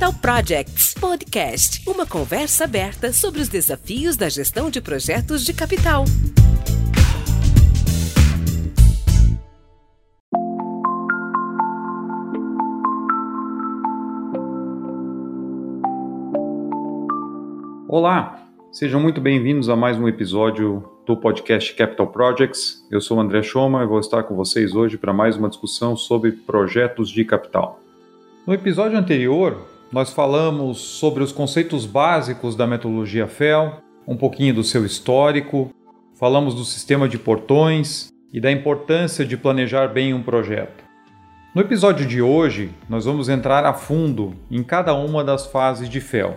Capital Projects Podcast, uma conversa aberta sobre os desafios da gestão de projetos de capital. Olá, sejam muito bem-vindos a mais um episódio do podcast Capital Projects. Eu sou o André Schoma e vou estar com vocês hoje para mais uma discussão sobre projetos de capital. No episódio anterior, nós falamos sobre os conceitos básicos da metodologia FEL, um pouquinho do seu histórico, falamos do sistema de portões e da importância de planejar bem um projeto. No episódio de hoje, nós vamos entrar a fundo em cada uma das fases de FEL.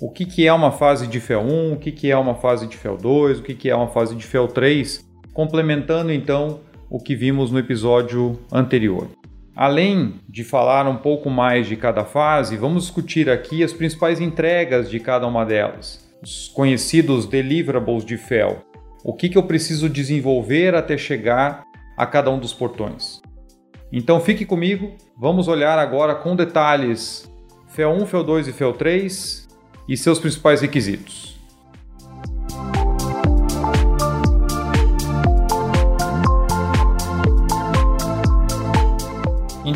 O que, que é uma fase de FEL 1, o que, que é uma fase de FEL 2, o que, que é uma fase de FEL 3, complementando então o que vimos no episódio anterior. Além de falar um pouco mais de cada fase, vamos discutir aqui as principais entregas de cada uma delas, os conhecidos deliverables de FEL. O que, que eu preciso desenvolver até chegar a cada um dos portões. Então fique comigo, vamos olhar agora com detalhes FEL 1, FEL 2 e FEL 3 e seus principais requisitos.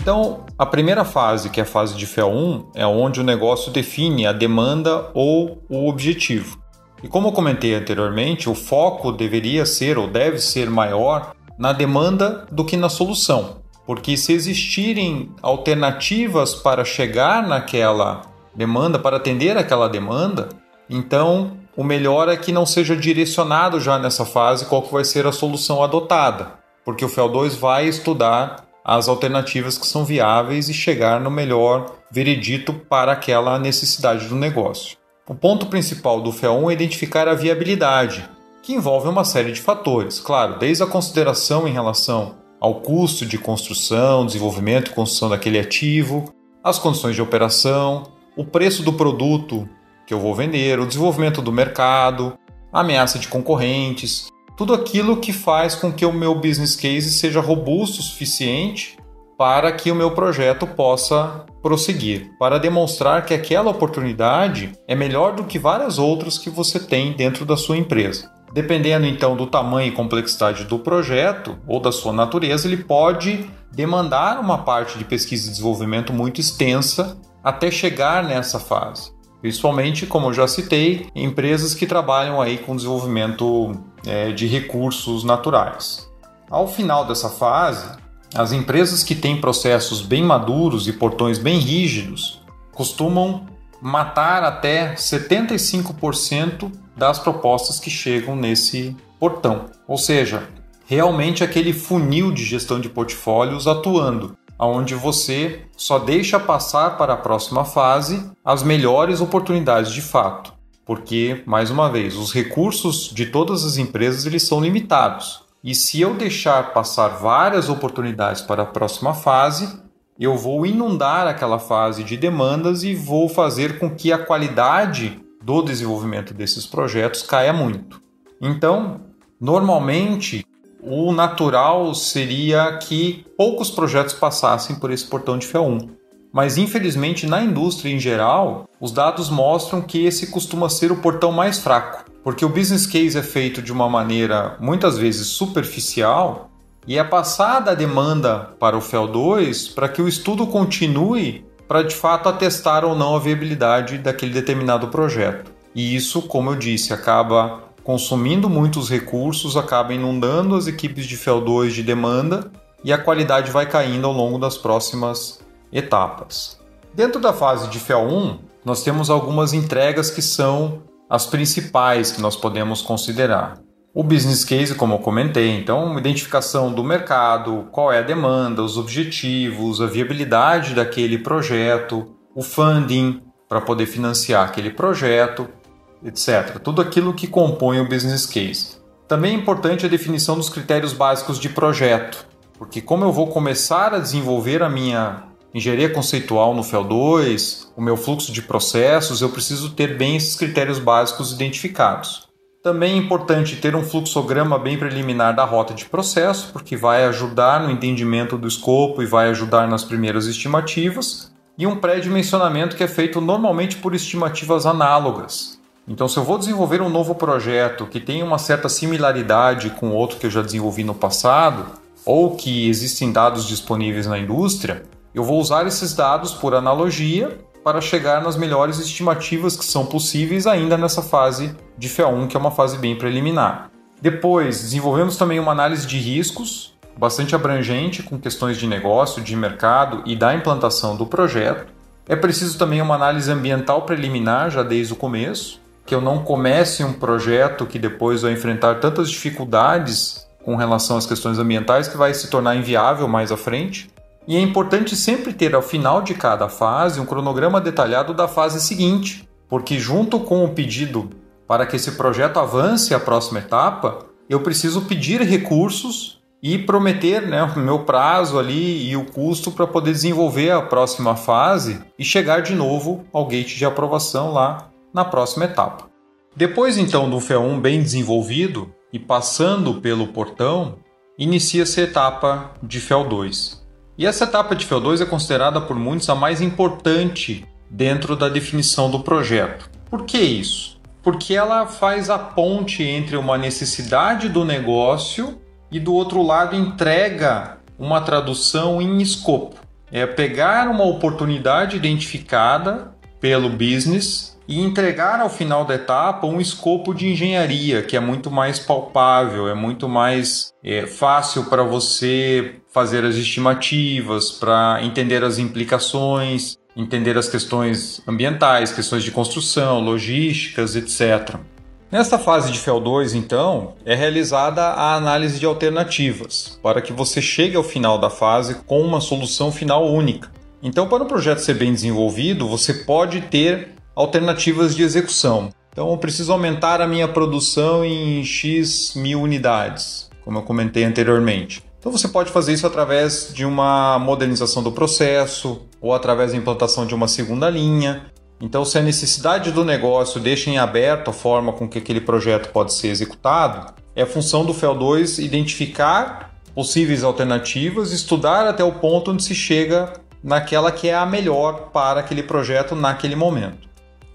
Então, a primeira fase, que é a fase de FEL 1, é onde o negócio define a demanda ou o objetivo. E como eu comentei anteriormente, o foco deveria ser ou deve ser maior na demanda do que na solução. Porque se existirem alternativas para chegar naquela demanda, para atender aquela demanda, então o melhor é que não seja direcionado já nessa fase qual que vai ser a solução adotada, porque o FEL 2 vai estudar as alternativas que são viáveis e chegar no melhor veredito para aquela necessidade do negócio. O ponto principal do FEA1 é identificar a viabilidade, que envolve uma série de fatores, claro, desde a consideração em relação ao custo de construção, desenvolvimento e construção daquele ativo, as condições de operação, o preço do produto que eu vou vender, o desenvolvimento do mercado, a ameaça de concorrentes, tudo aquilo que faz com que o meu business case seja robusto o suficiente para que o meu projeto possa prosseguir, para demonstrar que aquela oportunidade é melhor do que várias outras que você tem dentro da sua empresa. Dependendo então do tamanho e complexidade do projeto ou da sua natureza, ele pode demandar uma parte de pesquisa e desenvolvimento muito extensa até chegar nessa fase. Principalmente, como eu já citei, empresas que trabalham aí com desenvolvimento é, de recursos naturais. Ao final dessa fase, as empresas que têm processos bem maduros e portões bem rígidos costumam matar até 75% das propostas que chegam nesse portão. Ou seja, realmente aquele funil de gestão de portfólios atuando onde você só deixa passar para a próxima fase as melhores oportunidades de fato. Porque, mais uma vez, os recursos de todas as empresas eles são limitados. E se eu deixar passar várias oportunidades para a próxima fase, eu vou inundar aquela fase de demandas e vou fazer com que a qualidade do desenvolvimento desses projetos caia muito. Então, normalmente, o natural seria que poucos projetos passassem por esse portão de FEA1. Mas infelizmente na indústria em geral, os dados mostram que esse costuma ser o portão mais fraco, porque o business case é feito de uma maneira muitas vezes superficial e é passada a demanda para o FEL2 para que o estudo continue para de fato atestar ou não a viabilidade daquele determinado projeto. E isso, como eu disse, acaba consumindo muitos recursos, acaba inundando as equipes de FEL2 de demanda e a qualidade vai caindo ao longo das próximas etapas. Dentro da fase de FEL1, nós temos algumas entregas que são as principais que nós podemos considerar. O business case, como eu comentei, então, identificação do mercado, qual é a demanda, os objetivos, a viabilidade daquele projeto, o funding para poder financiar aquele projeto, etc. Tudo aquilo que compõe o business case. Também é importante a definição dos critérios básicos de projeto, porque como eu vou começar a desenvolver a minha engenharia conceitual no FEL2, o meu fluxo de processos, eu preciso ter bem esses critérios básicos identificados. Também é importante ter um fluxograma bem preliminar da rota de processo, porque vai ajudar no entendimento do escopo e vai ajudar nas primeiras estimativas. e um pré-dimensionamento que é feito normalmente por estimativas análogas. Então, se eu vou desenvolver um novo projeto que tem uma certa similaridade com outro que eu já desenvolvi no passado, ou que existem dados disponíveis na indústria, eu vou usar esses dados por analogia para chegar nas melhores estimativas que são possíveis ainda nessa fase de FEA1, que é uma fase bem preliminar. Depois, desenvolvemos também uma análise de riscos, bastante abrangente com questões de negócio, de mercado e da implantação do projeto. É preciso também uma análise ambiental preliminar já desde o começo, que eu não comece um projeto que depois vai enfrentar tantas dificuldades com relação às questões ambientais que vai se tornar inviável mais à frente. E é importante sempre ter ao final de cada fase um cronograma detalhado da fase seguinte, porque junto com o pedido para que esse projeto avance à próxima etapa, eu preciso pedir recursos e prometer né, o meu prazo ali e o custo para poder desenvolver a próxima fase e chegar de novo ao gate de aprovação lá na próxima etapa. Depois então do FEA1 bem desenvolvido e passando pelo portão, inicia-se a etapa de FEL2. E essa etapa de FEL2 é considerada por muitos a mais importante dentro da definição do projeto. Por que isso? Porque ela faz a ponte entre uma necessidade do negócio e do outro lado entrega uma tradução em escopo. É pegar uma oportunidade identificada pelo business e entregar ao final da etapa um escopo de engenharia que é muito mais palpável, é muito mais é, fácil para você fazer as estimativas, para entender as implicações, entender as questões ambientais, questões de construção, logísticas, etc. Nesta fase de FEL2, então, é realizada a análise de alternativas, para que você chegue ao final da fase com uma solução final única. Então, para o projeto ser bem desenvolvido, você pode ter alternativas de execução. Então, eu preciso aumentar a minha produção em X mil unidades, como eu comentei anteriormente. Então, você pode fazer isso através de uma modernização do processo ou através da implantação de uma segunda linha. Então, se a necessidade do negócio deixa em aberto a forma com que aquele projeto pode ser executado, é função do FEL2 identificar possíveis alternativas, estudar até o ponto onde se chega naquela que é a melhor para aquele projeto naquele momento.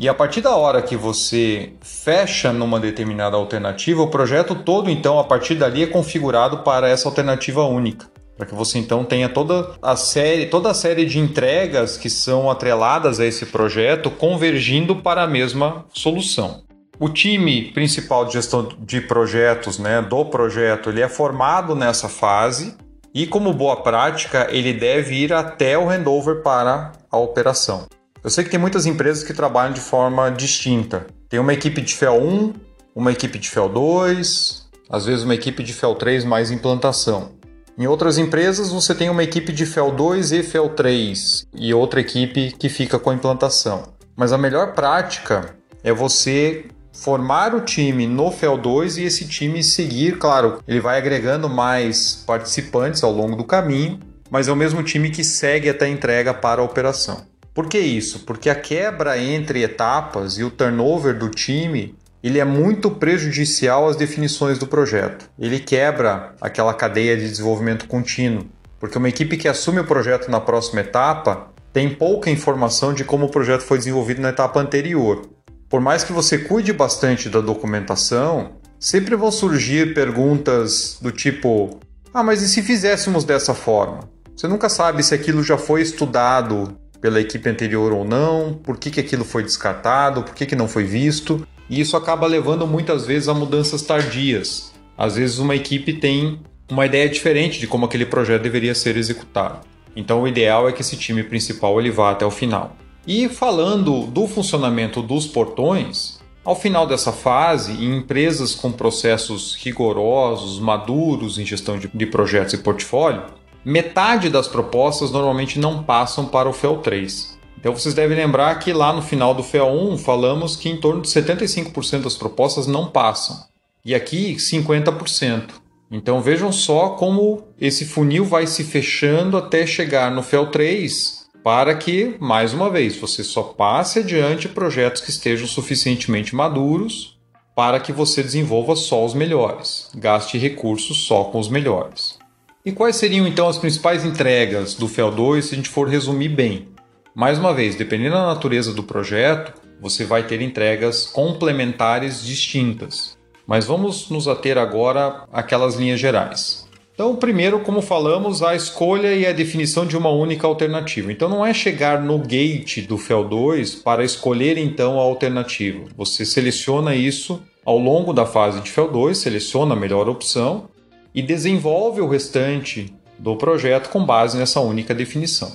E a partir da hora que você fecha numa determinada alternativa, o projeto todo, então, a partir dali é configurado para essa alternativa única para que você então tenha toda a série, toda a série de entregas que são atreladas a esse projeto convergindo para a mesma solução. O time principal de gestão de projetos, né, do projeto, ele é formado nessa fase e como boa prática, ele deve ir até o handover para a operação. Eu sei que tem muitas empresas que trabalham de forma distinta. Tem uma equipe de FEL 1, uma equipe de FEL 2, às vezes uma equipe de FEL 3 mais implantação. Em outras empresas, você tem uma equipe de FEL 2 e FEL 3 e outra equipe que fica com a implantação. Mas a melhor prática é você formar o time no FEL 2 e esse time seguir, claro, ele vai agregando mais participantes ao longo do caminho, mas é o mesmo time que segue até a entrega para a operação. Por que isso? Porque a quebra entre etapas e o turnover do time ele é muito prejudicial às definições do projeto. Ele quebra aquela cadeia de desenvolvimento contínuo, porque uma equipe que assume o projeto na próxima etapa tem pouca informação de como o projeto foi desenvolvido na etapa anterior. Por mais que você cuide bastante da documentação, sempre vão surgir perguntas do tipo: ah, mas e se fizéssemos dessa forma? Você nunca sabe se aquilo já foi estudado pela equipe anterior ou não, por que, que aquilo foi descartado, por que, que não foi visto e isso acaba levando muitas vezes a mudanças tardias. Às vezes uma equipe tem uma ideia diferente de como aquele projeto deveria ser executado. Então o ideal é que esse time principal ele vá até o final. E falando do funcionamento dos portões, ao final dessa fase, em empresas com processos rigorosos, maduros em gestão de, projetos e portfólio, metade das propostas normalmente não passam para o FEL 3. Então vocês devem lembrar que lá no final do FEA1 falamos que em torno de 75% das propostas não passam. E aqui 50%. Então vejam só como esse funil vai se fechando até chegar no FEL 3 para que, mais uma vez, você só passe adiante projetos que estejam suficientemente maduros para que você desenvolva só os melhores, gaste recursos só com os melhores. E quais seriam então as principais entregas do FEL 2 se a gente for resumir bem? Mais uma vez, dependendo da natureza do projeto, você vai ter entregas complementares distintas. Mas vamos nos ater agora àquelas linhas gerais. Então, primeiro, como falamos, a escolha e a definição de uma única alternativa. Então, não é chegar no gate do FEL 2 para escolher então a alternativa. Você seleciona isso ao longo da fase de FEL 2, seleciona a melhor opção e desenvolve o restante do projeto com base nessa única definição.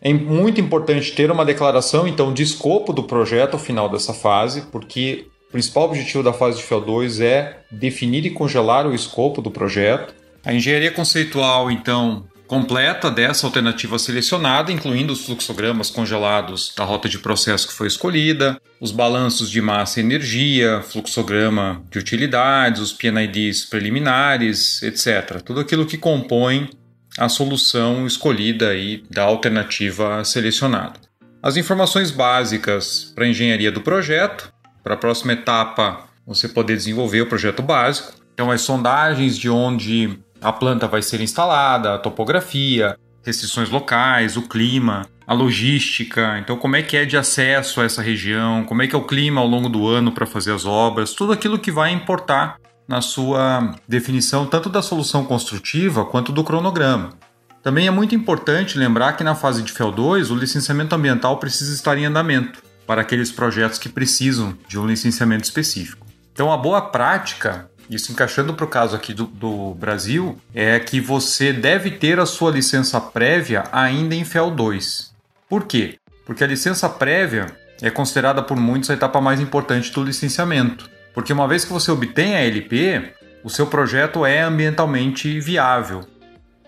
É muito importante ter uma declaração então de escopo do projeto ao final dessa fase, porque o principal objetivo da fase de FEL 2 é definir e congelar o escopo do projeto. A engenharia conceitual, então, completa dessa alternativa selecionada, incluindo os fluxogramas congelados da rota de processo que foi escolhida, os balanços de massa e energia, fluxograma de utilidades, os PNIDs preliminares, etc. Tudo aquilo que compõe a solução escolhida aí da alternativa selecionada. As informações básicas para a engenharia do projeto, para a próxima etapa você poder desenvolver o projeto básico. Então, as sondagens de onde a planta vai ser instalada, a topografia, restrições locais, o clima, a logística, então como é que é de acesso a essa região, como é que é o clima ao longo do ano para fazer as obras, tudo aquilo que vai importar na sua definição tanto da solução construtiva quanto do cronograma. Também é muito importante lembrar que na fase de FEL 2 o licenciamento ambiental precisa estar em andamento para aqueles projetos que precisam de um licenciamento específico. Então a boa prática isso encaixando para o caso aqui do, do, Brasil, é que você deve ter a sua licença prévia ainda em FEL 2. Por quê? Porque a licença prévia é considerada por muitos a etapa mais importante do licenciamento. Porque uma vez que você obtém a LP, o seu projeto é ambientalmente viável.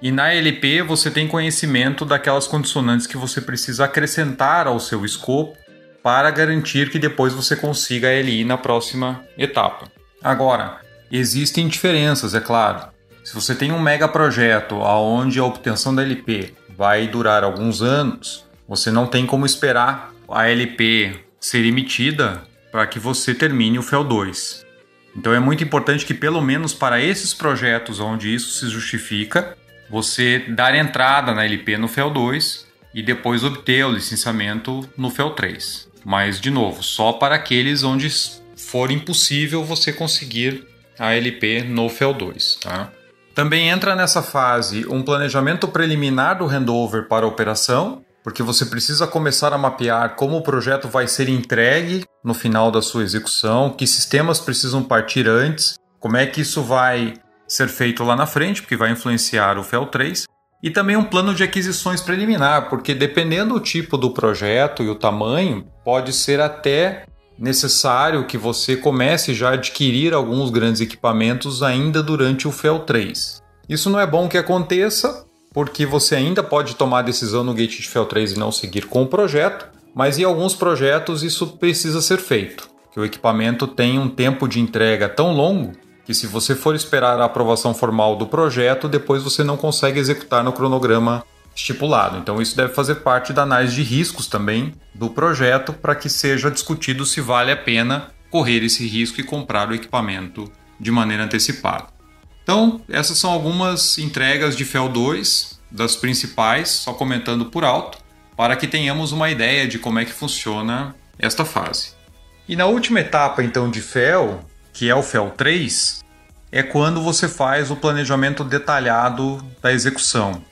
E na LP você tem conhecimento daquelas condicionantes que você precisa acrescentar ao seu escopo para garantir que depois você consiga a LI na próxima etapa. Agora, Existem diferenças, é claro. Se você tem um mega projeto onde a obtenção da LP vai durar alguns anos, você não tem como esperar a LP ser emitida para que você termine o FEL 2. Então é muito importante que, pelo menos para esses projetos onde isso se justifica, você dar entrada na LP no FEL 2 e depois obter o licenciamento no FEL 3. Mas, de novo, só para aqueles onde for impossível você conseguir a LP no FEL 2. Tá? Também entra nessa fase um planejamento preliminar do handover para a operação, porque você precisa começar a mapear como o projeto vai ser entregue no final da sua execução, que sistemas precisam partir antes, como é que isso vai ser feito lá na frente, porque vai influenciar o FEL 3, e também um plano de aquisições preliminar, porque dependendo do tipo do projeto e o tamanho, pode ser até necessário que você comece já a adquirir alguns grandes equipamentos ainda durante o FEL 3. Isso não é bom que aconteça, porque você ainda pode tomar decisão no gate de FEL 3 e não seguir com o projeto, mas em alguns projetos isso precisa ser feito, que o equipamento tem um tempo de entrega tão longo que se você for esperar a aprovação formal do projeto, depois você não consegue executar no cronograma estipulado. Então, isso deve fazer parte da análise de riscos também do projeto para que seja discutido se vale a pena correr esse risco e comprar o equipamento de maneira antecipada. Então, essas são algumas entregas de FEL 2, das principais, só comentando por alto, para que tenhamos uma ideia de como é que funciona esta fase. E na última etapa, então, de FEL, que é o FEL 3, é quando você faz o planejamento detalhado da execução.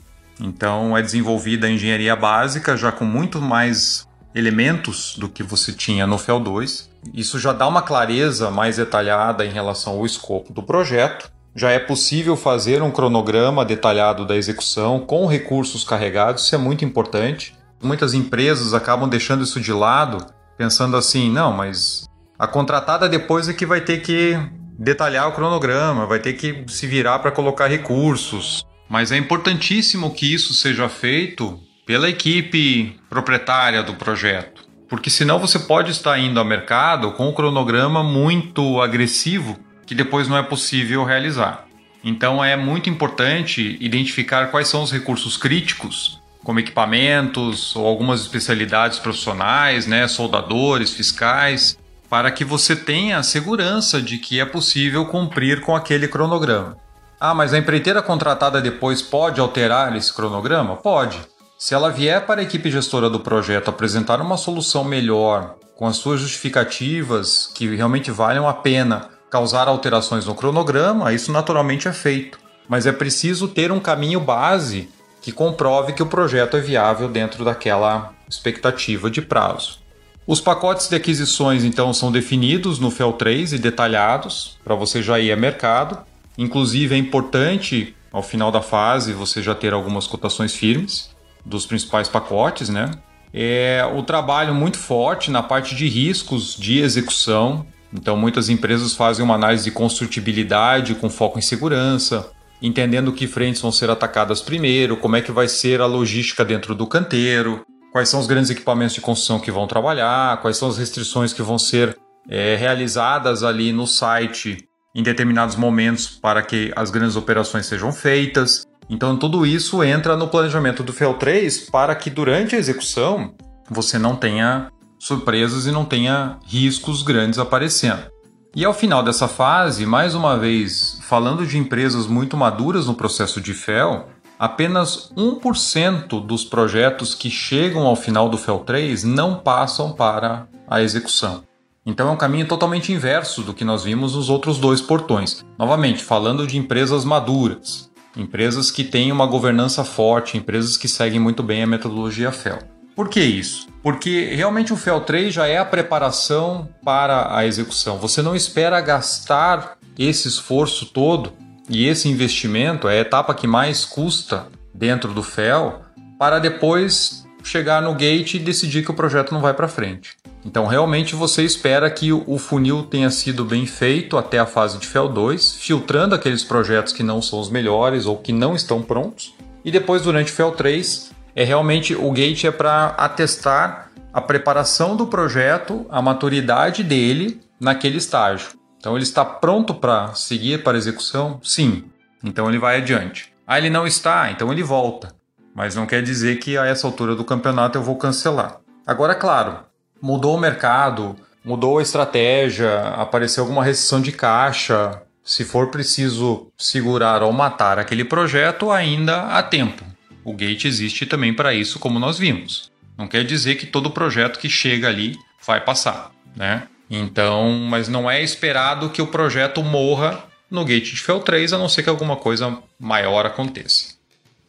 Então é desenvolvida a engenharia básica já com muito mais elementos do que você tinha no FEL 2. Isso já dá uma clareza mais detalhada em relação ao escopo do projeto. Já é possível fazer um cronograma detalhado da execução com recursos carregados, isso é muito importante. Muitas empresas acabam deixando isso de lado, pensando assim: não, mas a contratada depois é que vai ter que detalhar o cronograma, vai ter que se virar para colocar recursos. Mas é importantíssimo que isso seja feito pela equipe proprietária do projeto, porque senão você pode estar indo ao mercado com um cronograma muito agressivo que depois não é possível realizar. Então é muito importante identificar quais são os recursos críticos, como equipamentos ou algumas especialidades profissionais, né, soldadores, fiscais, para que você tenha a segurança de que é possível cumprir com aquele cronograma. Ah, mas a empreiteira contratada depois pode alterar esse cronograma? Pode. Se ela vier para a equipe gestora do projeto apresentar uma solução melhor, com as suas justificativas que realmente valham a pena causar alterações no cronograma, isso naturalmente é feito. Mas é preciso ter um caminho base que comprove que o projeto é viável dentro daquela expectativa de prazo. Os pacotes de aquisições então são definidos no FEL 3 e detalhados para você já ir a mercado. Inclusive é importante ao final da fase você já ter algumas cotações firmes dos principais pacotes, né? É o trabalho muito forte na parte de riscos de execução. Então muitas empresas fazem uma análise de construtibilidade com foco em segurança, entendendo que frentes vão ser atacadas primeiro, como é que vai ser a logística dentro do canteiro, quais são os grandes equipamentos de construção que vão trabalhar, quais são as restrições que vão ser é, realizadas ali no site em determinados momentos para que as grandes operações sejam feitas. Então, tudo isso entra no planejamento do FEL3 para que durante a execução você não tenha surpresas e não tenha riscos grandes aparecendo. E ao final dessa fase, mais uma vez, falando de empresas muito maduras no processo de FEL, apenas 1% dos projetos que chegam ao final do FEL 3 não passam para a execução. Então é um caminho totalmente inverso do que nós vimos nos outros dois portões. Novamente, falando de empresas maduras, empresas que têm uma governança forte, empresas que seguem muito bem a metodologia FEL. Por que isso? Porque realmente o FEL 3 já é a preparação para a execução. Você não espera gastar esse esforço todo e esse investimento é a etapa que mais custa dentro do FEL para depois chegar no gate e decidir que o projeto não vai para frente. Então, realmente você espera que o funil tenha sido bem feito até a fase de FEL 2, filtrando aqueles projetos que não são os melhores ou que não estão prontos. E depois, durante FEL 3, é realmente o gate é para atestar a preparação do projeto, a maturidade dele naquele estágio. Então ele está pronto para seguir para execução? Sim. Então ele vai adiante. Ah, ele não está, então ele volta. Mas não quer dizer que a essa altura do campeonato eu vou cancelar. Agora, claro, mudou o mercado, mudou a estratégia, apareceu alguma restrição de caixa. Se for preciso segurar ou matar aquele projeto, ainda há tempo. O gate existe também para isso, como nós vimos. Não quer dizer que todo projeto que chega ali vai passar, né? Então, mas não é esperado que o projeto morra no Gate de FEL 3, a não ser que alguma coisa maior aconteça.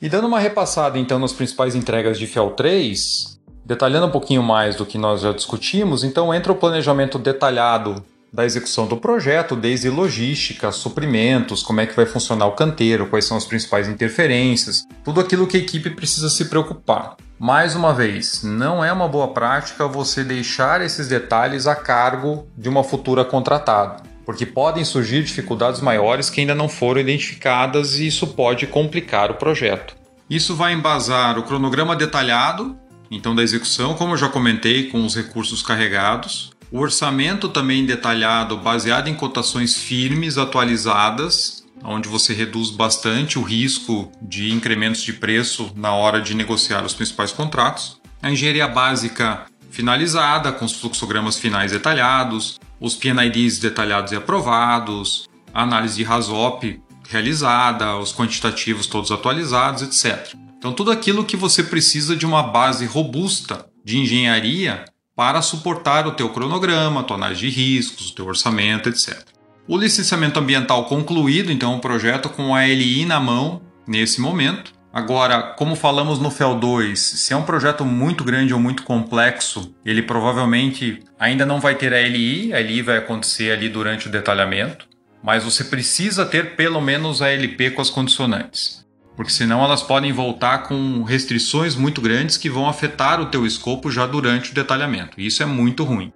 E dando uma repassada então nas principais entregas de FEL 3, detalhando um pouquinho mais do que nós já discutimos, então entra o planejamento detalhado da execução do projeto, desde logística, suprimentos, como é que vai funcionar o canteiro, quais são as principais interferências, tudo aquilo que a equipe precisa se preocupar. Mais uma vez, não é uma boa prática você deixar esses detalhes a cargo de uma futura contratada, porque podem surgir dificuldades maiores que ainda não foram identificadas e isso pode complicar o projeto. Isso vai embasar o cronograma detalhado, então da execução, como eu já comentei, com os recursos carregados, o orçamento também detalhado, baseado em cotações firmes atualizadas, onde você reduz bastante o risco de incrementos de preço na hora de negociar os principais contratos. A engenharia básica finalizada, com os fluxogramas finais detalhados, os PNIDs detalhados e aprovados, a análise de RASOP realizada, os quantitativos todos atualizados, etc. Então, tudo aquilo que você precisa de uma base robusta de engenharia para suportar o teu cronograma, tua análise de riscos, o teu orçamento, etc. O licenciamento ambiental concluído, então o projeto com a LI na mão nesse momento. Agora, como falamos no FEL 2, se é um projeto muito grande ou muito complexo, ele provavelmente ainda não vai ter a LI, a LI vai acontecer ali durante o detalhamento, mas você precisa ter pelo menos a LP com as condicionantes porque senão elas podem voltar com restrições muito grandes que vão afetar o teu escopo já durante o detalhamento. Isso é muito ruim.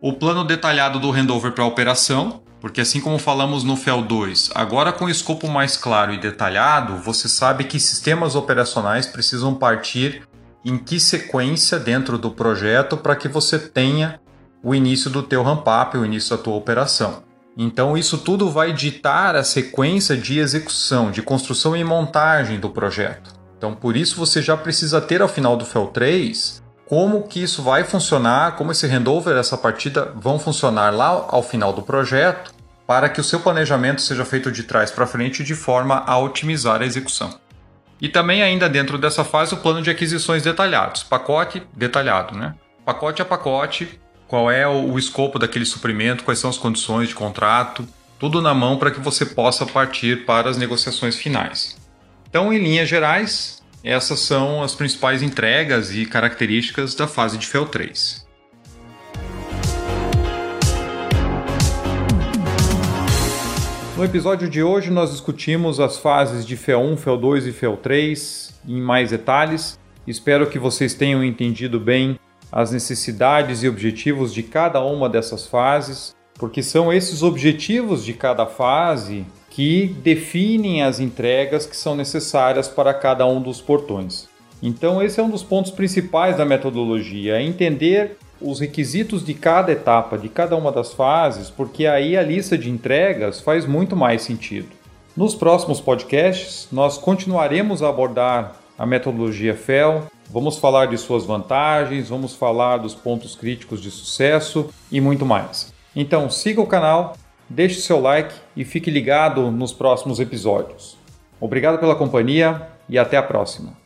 O plano detalhado do handover para a operação, porque assim como falamos no FEL 2, agora com o escopo mais claro e detalhado, você sabe que sistemas operacionais precisam partir em que sequência dentro do projeto para que você tenha o início do teu ramp-up, o início da tua operação. Então, isso tudo vai ditar a sequência de execução, de construção e montagem do projeto. Então, por isso você já precisa ter ao final do FEL 3 como que isso vai funcionar, como esse handover, essa partida vão funcionar lá ao final do projeto, para que o seu planejamento seja feito de trás para frente de forma a otimizar a execução. E também ainda dentro dessa fase o plano de aquisições detalhados, pacote detalhado, né? Pacote a pacote, qual é o escopo daquele suprimento, quais são as condições de contrato, tudo na mão para que você possa partir para as negociações finais. Então, em linhas gerais, essas são as principais entregas e características da fase de FEL 3. No episódio de hoje, nós discutimos as fases de FEL 1, FEL 2 e FEL 3 em mais detalhes. Espero que vocês tenham entendido bem as necessidades e objetivos de cada uma dessas fases, porque são esses objetivos de cada fase que definem as entregas que são necessárias para cada um dos portões. Então, esse é um dos pontos principais da metodologia: é entender os requisitos de cada etapa, de cada uma das fases, porque aí a lista de entregas faz muito mais sentido. Nos próximos podcasts, nós continuaremos a abordar a metodologia FEL, Vamos falar de suas vantagens, vamos falar dos pontos críticos de sucesso e muito mais. Então siga o canal, deixe seu like e fique ligado nos próximos episódios. Obrigado pela companhia e até a próxima.